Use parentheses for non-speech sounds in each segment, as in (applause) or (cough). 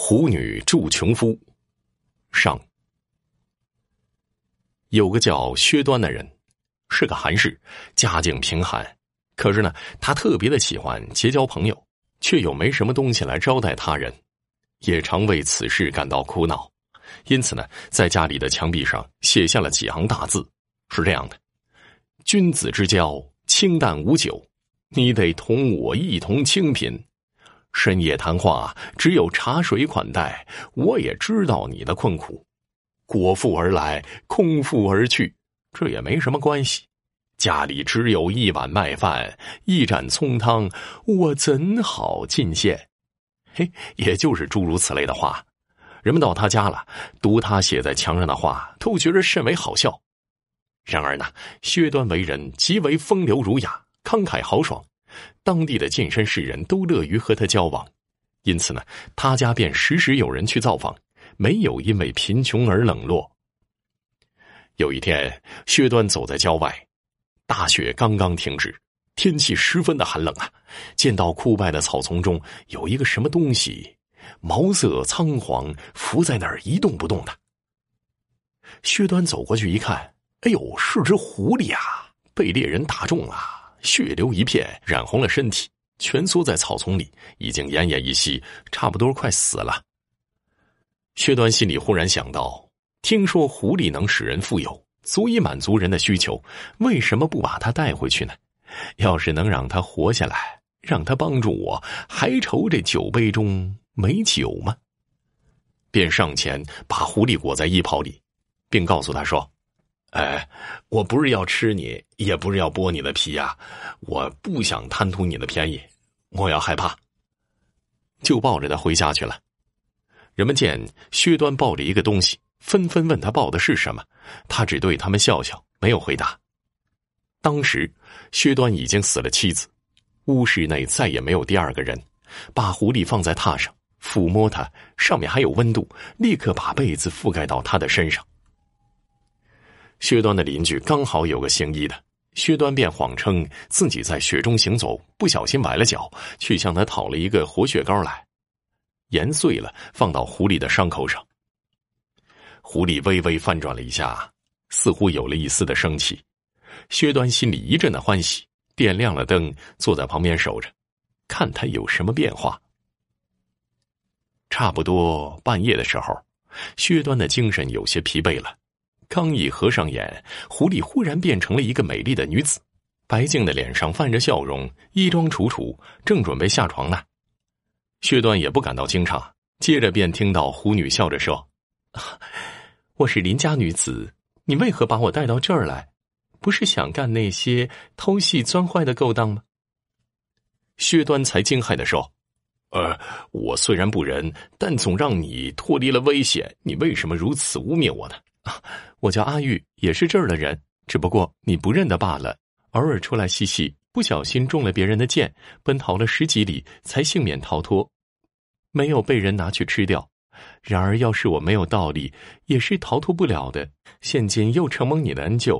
虎女助穷夫，上。有个叫薛端的人，是个寒士，家境贫寒。可是呢，他特别的喜欢结交朋友，却又没什么东西来招待他人，也常为此事感到苦恼。因此呢，在家里的墙壁上写下了几行大字，是这样的：“君子之交，清淡无酒，你得同我一同清贫。”深夜谈话，只有茶水款待。我也知道你的困苦，果腹而来，空腹而去，这也没什么关系。家里只有一碗麦饭，一盏葱汤，我怎好进献？(laughs) 嘿，也就是诸如此类的话。人们到他家了，读他写在墙上的话，都觉得甚为好笑。然而呢，薛端为人极为风流儒雅，慷慨豪爽。当地的近身士人都乐于和他交往，因此呢，他家便时时有人去造访，没有因为贫穷而冷落。有一天，薛端走在郊外，大雪刚刚停止，天气十分的寒冷啊！见到枯败的草丛中有一个什么东西，毛色苍黄，伏在那儿一动不动的。薛端走过去一看，哎呦，是只狐狸啊！被猎人打中了。血流一片，染红了身体，蜷缩在草丛里，已经奄奄一息，差不多快死了。薛端心里忽然想到：听说狐狸能使人富有，足以满足人的需求，为什么不把它带回去呢？要是能让它活下来，让它帮助我，还愁这酒杯中没酒吗？便上前把狐狸裹在衣袍里，并告诉他说。哎，我不是要吃你，也不是要剥你的皮呀，我不想贪图你的便宜，莫要害怕。就抱着他回家去了。人们见薛端抱着一个东西，纷纷问他抱的是什么，他只对他们笑笑，没有回答。当时薛端已经死了妻子，屋室内再也没有第二个人。把狐狸放在榻上，抚摸它，上面还有温度，立刻把被子覆盖到他的身上。薛端的邻居刚好有个行医的，薛端便谎称自己在雪中行走，不小心崴了脚，去向他讨了一个活血膏来，研碎了放到狐狸的伤口上。狐狸微微翻转了一下，似乎有了一丝的生气。薛端心里一阵的欢喜，点亮了灯，坐在旁边守着，看他有什么变化。差不多半夜的时候，薛端的精神有些疲惫了。刚一合上眼，狐狸忽然变成了一个美丽的女子，白净的脸上泛着笑容，衣装楚楚，正准备下床呢。薛端也不感到惊诧，接着便听到狐女笑着说：“我是邻家女子，你为何把我带到这儿来？不是想干那些偷戏钻坏的勾当吗？”薛端才惊骇的说：“呃，我虽然不仁，但总让你脱离了危险，你为什么如此污蔑我呢？” (laughs) 我叫阿玉，也是这儿的人，只不过你不认得罢了。偶尔出来嬉戏，不小心中了别人的箭，奔逃了十几里，才幸免逃脱，没有被人拿去吃掉。然而，要是我没有道理，也是逃脱不了的。现今又承蒙你的恩救。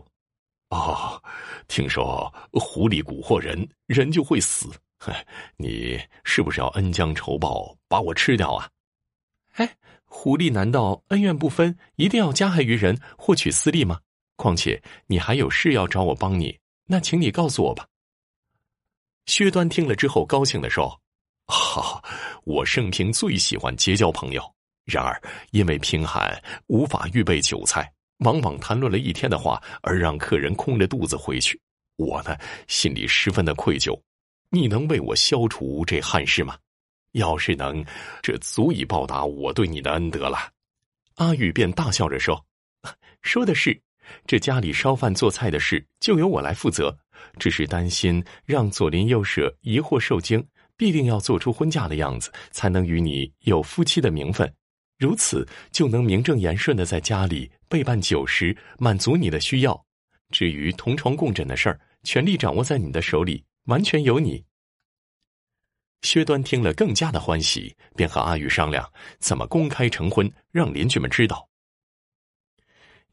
哦，听说狐狸蛊惑人，人就会死。(laughs) 你是不是要恩将仇报，把我吃掉啊？哎。狐狸难道恩怨不分，一定要加害于人，获取私利吗？况且你还有事要找我帮你，那请你告诉我吧。薛端听了之后，高兴的说：“哈哈，我盛平最喜欢结交朋友。然而因为贫寒，无法预备酒菜，往往谈论了一天的话，而让客人空着肚子回去。我呢，心里十分的愧疚。你能为我消除这憾事吗？”要是能，这足以报答我对你的恩德了。阿玉便大笑着说：“说的是，这家里烧饭做菜的事就由我来负责。只是担心让左邻右舍疑惑受惊，必定要做出婚嫁的样子，才能与你有夫妻的名分。如此就能名正言顺的在家里备办酒食，满足你的需要。至于同床共枕的事儿，权力掌握在你的手里，完全由你。”薛端听了，更加的欢喜，便和阿玉商量怎么公开成婚，让邻居们知道。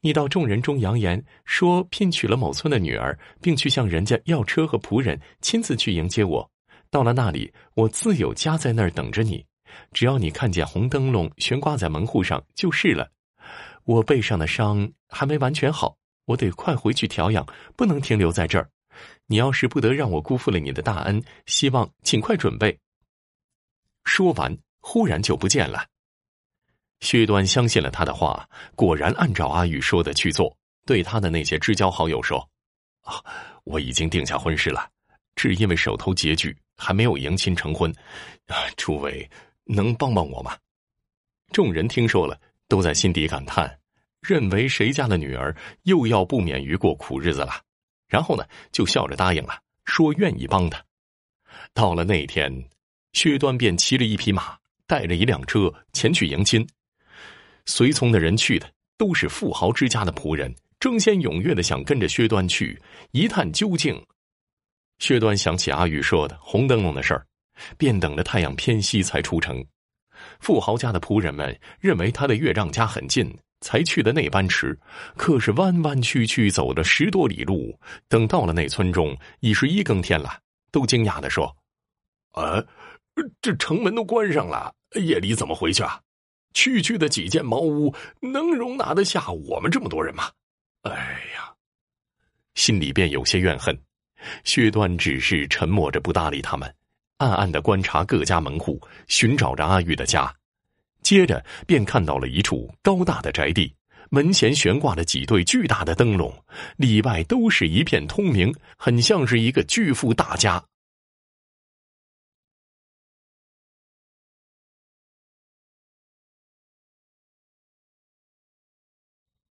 你到众人中扬言说聘娶了某村的女儿，并去向人家要车和仆人，亲自去迎接我。到了那里，我自有家在那儿等着你。只要你看见红灯笼悬挂在门户上就是了。我背上的伤还没完全好，我得快回去调养，不能停留在这儿。你要是不得让我辜负了你的大恩，希望尽快准备。说完，忽然就不见了。薛端相信了他的话，果然按照阿玉说的去做，对他的那些知交好友说：“啊，我已经定下婚事了，只因为手头拮据，还没有迎亲成婚。啊，诸位能帮帮我吗？”众人听说了，都在心底感叹，认为谁家的女儿又要不免于过苦日子了。然后呢，就笑着答应了，说愿意帮他。到了那天，薛端便骑着一匹马，带着一辆车前去迎亲。随从的人去的都是富豪之家的仆人，争先踊跃的想跟着薛端去一探究竟。薛端想起阿玉说的红灯笼的事儿，便等着太阳偏西才出城。富豪家的仆人们认为他的岳丈家很近。才去的那班迟，可是弯弯曲曲走了十多里路，等到了那村中，已是一更天了。都惊讶的说：“啊，这城门都关上了，夜里怎么回去啊？区区的几间茅屋，能容纳得下我们这么多人吗？”哎呀，心里便有些怨恨。薛端只是沉默着不搭理他们，暗暗的观察各家门户，寻找着阿玉的家。接着便看到了一处高大的宅地，门前悬挂了几对巨大的灯笼，里外都是一片通明，很像是一个巨富大家。